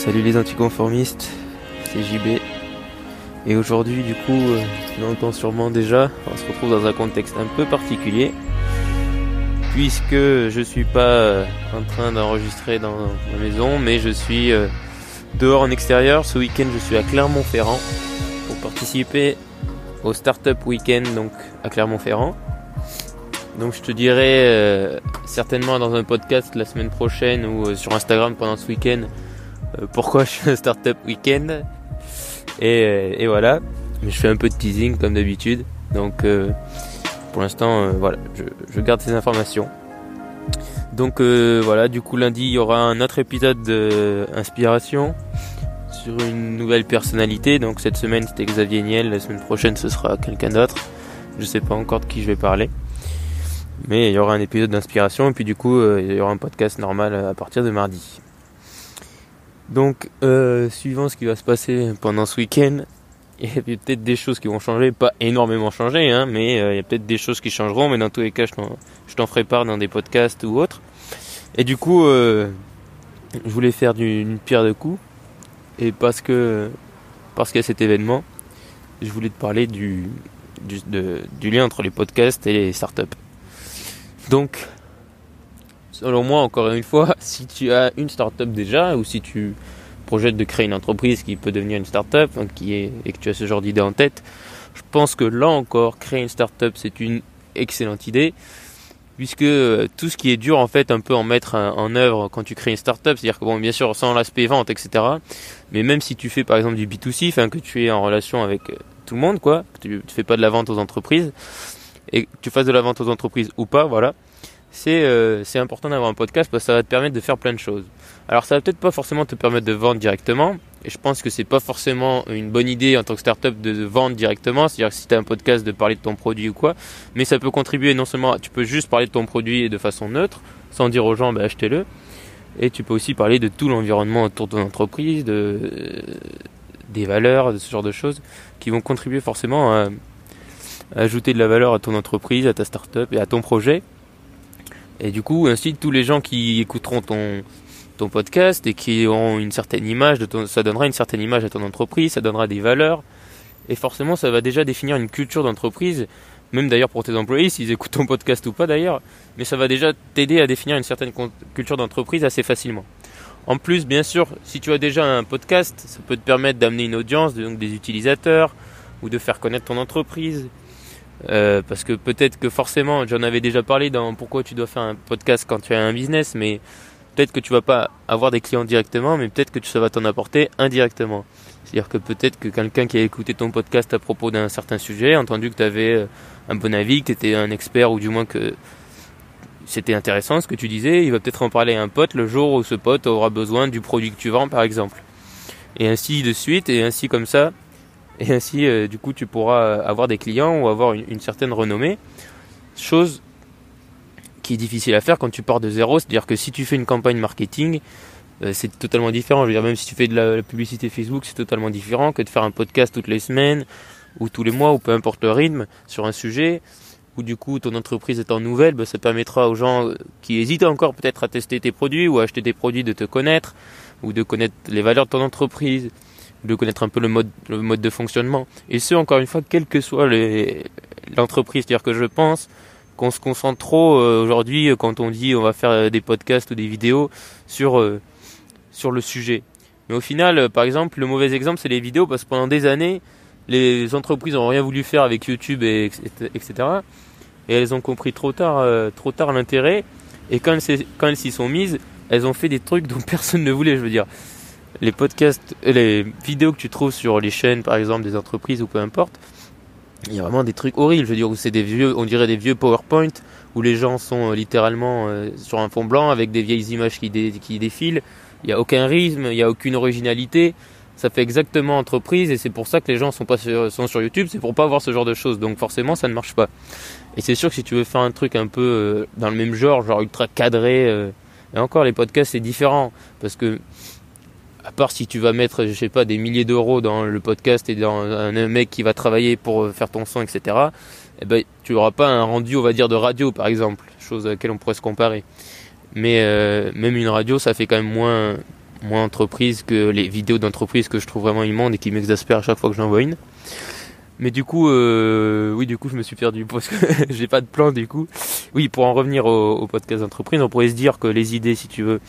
Salut les anticonformistes, c'est JB. Et aujourd'hui, du coup, euh, tu l'entends sûrement déjà, on se retrouve dans un contexte un peu particulier. Puisque je suis pas euh, en train d'enregistrer dans ma maison, mais je suis euh, dehors en extérieur. Ce week-end, je suis à Clermont-Ferrand pour participer au Startup Weekend donc à Clermont-Ferrand. Donc je te dirai euh, certainement dans un podcast la semaine prochaine ou euh, sur Instagram pendant ce week-end euh, pourquoi je fais un Startup Weekend. Et, et, voilà. Je fais un peu de teasing comme d'habitude. Donc pour l'instant voilà, je, garde ces informations. Donc voilà, du coup lundi il y aura un autre épisode d'inspiration sur une nouvelle personnalité. Donc cette semaine c'était Xavier Niel, la semaine prochaine ce sera quelqu'un d'autre. Je sais pas encore de qui je vais parler. Mais il y aura un épisode d'inspiration et puis du coup euh, il y aura un podcast normal à partir de mardi. Donc euh, suivant ce qui va se passer pendant ce week-end, il y a peut-être des choses qui vont changer, pas énormément changer, hein, mais euh, il y a peut-être des choses qui changeront, mais dans tous les cas je t'en ferai part dans des podcasts ou autres. Et du coup euh, je voulais faire une pierre de coups et parce que parce qu'il y a cet événement, je voulais te parler du, du, du lien entre les podcasts et les startups. Donc, selon moi, encore une fois, si tu as une startup déjà, ou si tu projettes de créer une entreprise qui peut devenir une startup, hein, qui est, et que tu as ce genre d'idée en tête, je pense que là encore, créer une startup, c'est une excellente idée, puisque euh, tout ce qui est dur, en fait, un peu en mettre en œuvre quand tu crées une startup, c'est-à-dire que, bon, bien sûr, sans l'aspect vente, etc., mais même si tu fais, par exemple, du B2C, enfin, que tu es en relation avec euh, tout le monde, quoi, que tu ne fais pas de la vente aux entreprises, et que tu fasses de la vente aux entreprises ou pas, voilà, c'est euh, c'est important d'avoir un podcast parce que ça va te permettre de faire plein de choses. Alors ça va peut-être pas forcément te permettre de vendre directement, et je pense que c'est pas forcément une bonne idée en tant que startup de vendre directement, c'est-à-dire que si tu as un podcast de parler de ton produit ou quoi, mais ça peut contribuer non seulement, tu peux juste parler de ton produit de façon neutre, sans dire aux gens bah, achetez-le, et tu peux aussi parler de tout l'environnement autour de ton entreprise, de des valeurs, de ce genre de choses qui vont contribuer forcément à ajouter de la valeur à ton entreprise, à ta startup et à ton projet. Et du coup, ainsi tous les gens qui écouteront ton ton podcast et qui auront une certaine image ça donnera une certaine image à ton entreprise, ça donnera des valeurs. Et forcément ça va déjà définir une culture d'entreprise, même d'ailleurs pour tes employés s'ils écoutent ton podcast ou pas d'ailleurs, mais ça va déjà t'aider à définir une certaine culture d'entreprise assez facilement. En plus, bien sûr, si tu as déjà un podcast, ça peut te permettre d'amener une audience, donc des utilisateurs, ou de faire connaître ton entreprise, euh, parce que peut-être que forcément, j'en avais déjà parlé dans pourquoi tu dois faire un podcast quand tu as un business, mais peut-être que tu vas pas avoir des clients directement, mais peut-être que ça va t'en apporter indirectement. C'est-à-dire que peut-être que quelqu'un qui a écouté ton podcast à propos d'un certain sujet, a entendu que tu avais euh, un bon avis, que tu étais un expert, ou du moins que c'était intéressant ce que tu disais, il va peut-être en parler à un pote le jour où ce pote aura besoin du produit que tu vends, par exemple. Et ainsi de suite, et ainsi comme ça, et ainsi, euh, du coup, tu pourras avoir des clients ou avoir une, certaine renommée. Chose qui est difficile à faire quand tu pars de zéro. C'est-à-dire que si tu fais une campagne marketing, euh, c'est totalement différent. Je veux dire, même si tu fais de la, publicité Facebook, c'est totalement différent que de faire un podcast toutes les semaines ou tous les mois ou peu importe le rythme sur un sujet. Ou du coup, ton entreprise étant nouvelle, bah, ça permettra aux gens qui hésitent encore peut-être à tester tes produits ou à acheter des produits de te connaître ou de connaître les valeurs de ton entreprise de connaître un peu le mode, le mode de fonctionnement. Et ce, encore une fois, quelle que soit l'entreprise. C'est-à-dire que je pense qu'on se concentre trop euh, aujourd'hui quand on dit on va faire euh, des podcasts ou des vidéos sur, euh, sur le sujet. Mais au final, par exemple, le mauvais exemple, c'est les vidéos parce que pendant des années, les entreprises n'ont rien voulu faire avec YouTube, et, etc. Et elles ont compris trop tard, trop tard l'intérêt. Et quand elles s'y sont mises, elles ont fait des trucs dont personne ne voulait, je veux dire les podcasts, les vidéos que tu trouves sur les chaînes, par exemple, des entreprises ou peu importe, il y a vraiment des trucs horribles. Je veux dire, où c'est des vieux, on dirait des vieux PowerPoint, où les gens sont euh, littéralement euh, sur un fond blanc avec des vieilles images qui, dé, qui défilent. Il n'y a aucun rythme, il n'y a aucune originalité. Ça fait exactement entreprise et c'est pour ça que les gens sont pas sur, sont sur YouTube, c'est pour pas voir ce genre de choses. Donc forcément, ça ne marche pas. Et c'est sûr que si tu veux faire un truc un peu euh, dans le même genre, genre ultra cadré, euh, et encore les podcasts c'est différent parce que à part si tu vas mettre, je sais pas, des milliers d'euros dans le podcast et dans un mec qui va travailler pour faire ton son, etc., eh ben, tu n'auras pas un rendu, on va dire, de radio, par exemple, chose à laquelle on pourrait se comparer. Mais euh, même une radio, ça fait quand même moins, moins entreprise que les vidéos d'entreprise que je trouve vraiment immondes et qui m'exaspèrent à chaque fois que j'en vois une. Mais du coup, euh, oui, du coup, je me suis perdu parce que j'ai pas de plan du coup. Oui, pour en revenir au, au podcast d'entreprise, on pourrait se dire que les idées, si tu veux,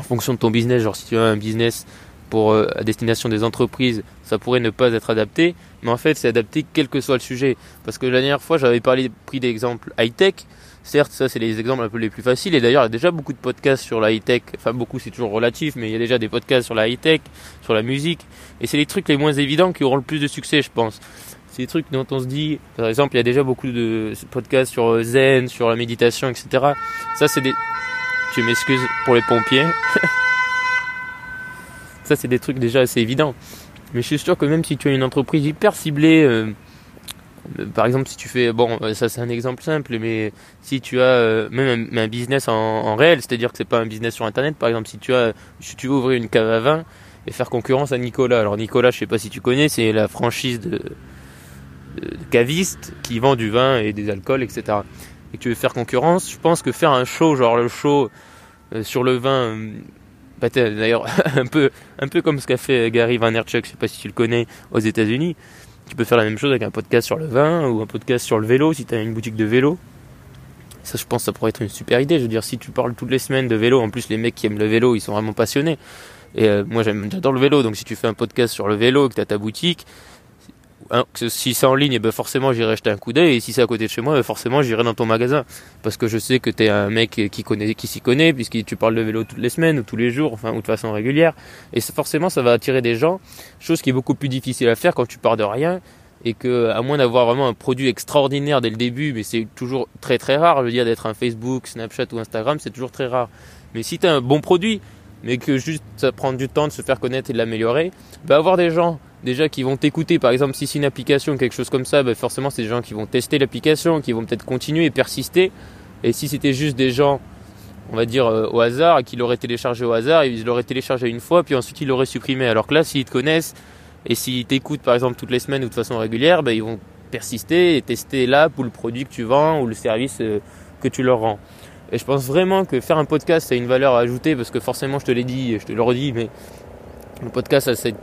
en fonction de ton business, genre si tu as un business pour euh, à destination des entreprises, ça pourrait ne pas être adapté, mais en fait, c'est adapté quel que soit le sujet. Parce que la dernière fois, j'avais parlé, pris d'exemples high-tech. Certes, ça, c'est les exemples un peu les plus faciles. Et d'ailleurs, il y a déjà beaucoup de podcasts sur la high-tech. Enfin, beaucoup, c'est toujours relatif, mais il y a déjà des podcasts sur la high-tech, sur la musique. Et c'est les trucs les moins évidents qui auront le plus de succès, je pense. C'est des trucs dont on se dit, par exemple, il y a déjà beaucoup de podcasts sur euh, Zen, sur la méditation, etc. Ça, c'est des... Tu m'excuses pour les pompiers. ça, c'est des trucs déjà assez évidents. Mais je suis sûr que même si tu as une entreprise hyper ciblée, euh, par exemple, si tu fais, bon, euh, ça c'est un exemple simple, mais si tu as euh, même un, business en, réel, c'est-à-dire que c'est pas un business sur Internet, par exemple, si tu as, si tu veux ouvrir une cave à vin et faire concurrence à Nicolas. Alors Nicolas, je sais pas si tu connais, c'est la franchise de, de, cavistes qui vend du vin et des alcools, etc. Et que tu veux faire concurrence, je pense que faire un show, genre le show sur le vin, bah, d'ailleurs un peu, un peu comme ce qu'a fait Gary Vaynerchuk, je sais pas si tu le connais, aux États-Unis tu peux faire la même chose avec un podcast sur le vin ou un podcast sur le vélo si tu as une boutique de vélo. Ça, je pense, ça pourrait être une super idée. Je veux dire, si tu parles toutes les semaines de vélo, en plus, les mecs qui aiment le vélo, ils sont vraiment passionnés. Et euh, moi, j'adore le vélo. Donc, si tu fais un podcast sur le vélo, que tu as ta boutique, si c'est en ligne, eh ben forcément j'irai jeter un coup d'œil. Et si c'est à côté de chez moi, ben forcément j'irai dans ton magasin. Parce que je sais que tu es un mec qui connaît, qui s'y connaît, puisque tu parles de vélo toutes les semaines ou tous les jours, enfin, ou de façon régulière. Et forcément, ça va attirer des gens. Chose qui est beaucoup plus difficile à faire quand tu pars de rien. Et que, à moins d'avoir vraiment un produit extraordinaire dès le début, mais c'est toujours très très rare, je veux dire, d'être un Facebook, Snapchat ou Instagram, c'est toujours très rare. Mais si tu as un bon produit, mais que juste ça prend du temps de se faire connaître et de l'améliorer, bah avoir des gens déjà qui vont t'écouter. Par exemple, si c'est une application, quelque chose comme ça, bah forcément c'est des gens qui vont tester l'application, qui vont peut-être continuer et persister. Et si c'était juste des gens, on va dire euh, au hasard, qui l'auraient téléchargé au hasard, ils l'auraient téléchargé une fois, puis ensuite ils l'auraient supprimé. Alors que là, s'ils te connaissent et s'ils t'écoutent par exemple toutes les semaines ou de façon régulière, bah, ils vont persister et tester l'app ou le produit que tu vends ou le service euh, que tu leur rends. Et je pense vraiment que faire un podcast, c'est une valeur à ajouter parce que forcément, je te l'ai dit, je te le redis, mais le podcast a cette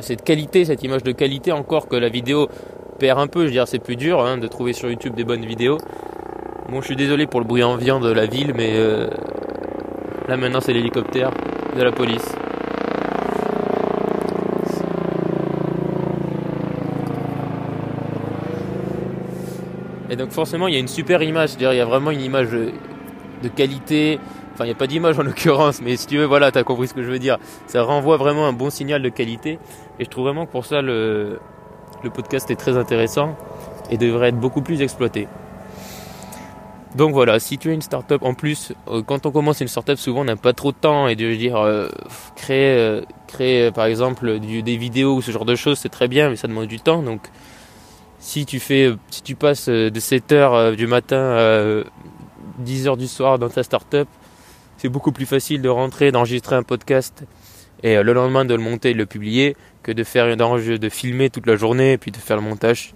cette qualité, cette image de qualité encore que la vidéo perd un peu. Je veux dire, c'est plus dur hein, de trouver sur YouTube des bonnes vidéos. Bon, je suis désolé pour le bruit ambiant de la ville, mais euh, là maintenant c'est l'hélicoptère de la police. Et donc forcément, il y a une super image, c'est-à-dire il y a vraiment une image de qualité, Enfin, il n'y a pas d'image en l'occurrence, mais si tu veux, voilà, tu as compris ce que je veux dire. Ça renvoie vraiment un bon signal de qualité. Et je trouve vraiment que pour ça, le, podcast est très intéressant et devrait être beaucoup plus exploité. Donc voilà, si tu as une startup, en plus, euh, quand on commence une startup, souvent on n'a pas trop de temps et de dire euh, créer, euh, créer par exemple des vidéos ou ce genre de choses, c'est très bien, mais ça demande du temps. Donc si tu fais, si tu passes de 7h du matin à 10h du soir dans ta startup, c'est beaucoup plus facile de rentrer, d'enregistrer un podcast et euh, le lendemain de le monter et de le publier que de faire de filmer toute la journée et puis de faire le montage.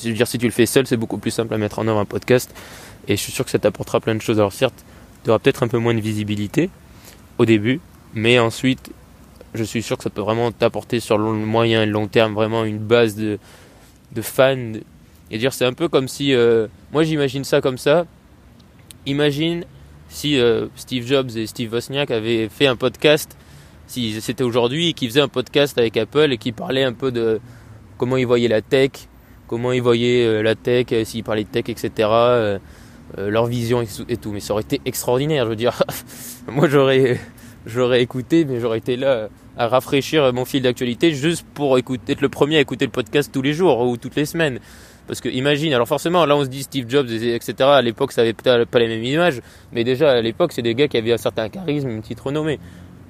Je veux dire, si tu le fais seul, c'est beaucoup plus simple à mettre en œuvre un podcast et je suis sûr que ça t'apportera plein de choses. Alors certes, tu auras peut-être un peu moins de visibilité au début, mais ensuite, je suis sûr que ça peut vraiment t'apporter sur le moyen et le long terme vraiment une base de, de fans. Et dire, c'est un peu comme si, euh, moi j'imagine ça comme ça. Imagine si euh, Steve Jobs et Steve Wozniak avaient fait un podcast, si c'était aujourd'hui, et qu'ils faisaient un podcast avec Apple et qui parlaient un peu de comment ils voyaient la tech, comment ils voyaient euh, la tech, euh, s'ils parlaient de tech, etc., leur vision et tout. Mais ça aurait été extraordinaire, je veux dire. Moi, j'aurais, j'aurais écouté, mais j'aurais été là à rafraîchir mon fil d'actualité juste pour écouter, être le premier à écouter le podcast tous les jours ou toutes les semaines. Parce que imagine, alors forcément, là on se dit Steve Jobs, etc. À l'époque, ça avait peut-être pas les mêmes images, mais déjà à l'époque, c'est des gars qui avaient un certain charisme, une petite renommée.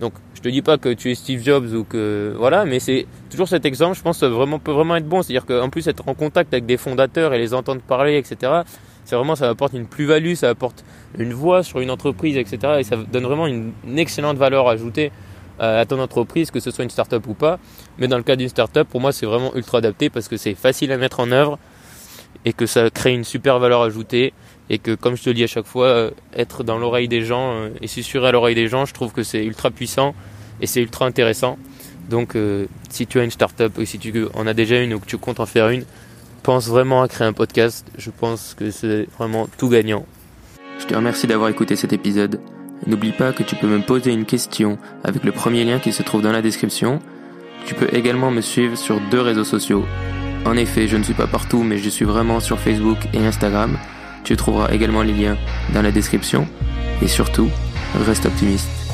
Donc, je te dis pas que tu es Steve Jobs ou que voilà, mais c'est toujours cet exemple. Je pense vraiment peut vraiment être bon. C'est-à-dire qu'en plus être en contact avec des fondateurs et les entendre parler, etc. C'est vraiment ça apporte une plus-value, ça apporte une voix sur une entreprise, etc. Et ça donne vraiment une, excellente valeur ajoutée à ton entreprise, que ce soit une start-up ou pas. Mais dans le cas d'une start-up, pour moi, c'est vraiment ultra adapté parce que c'est facile à mettre en œuvre et que ça crée une super valeur ajoutée et que comme je te le dis à chaque fois, euh, être dans l'oreille des gens euh, et susurrer à l'oreille des gens, je trouve que c'est ultra puissant et c'est ultra intéressant. Donc euh, si tu as une startup ou si tu en as déjà une ou que tu comptes en faire une, pense vraiment à créer un podcast. Je pense que c'est vraiment tout gagnant. Je te remercie d'avoir écouté cet épisode. N'oublie pas que tu peux me poser une question avec le premier lien qui se trouve dans la description. Tu peux également me suivre sur deux réseaux sociaux. En effet, je ne suis pas partout, mais je suis vraiment sur Facebook et Instagram. Tu trouveras également les liens dans la description. Et surtout, reste optimiste.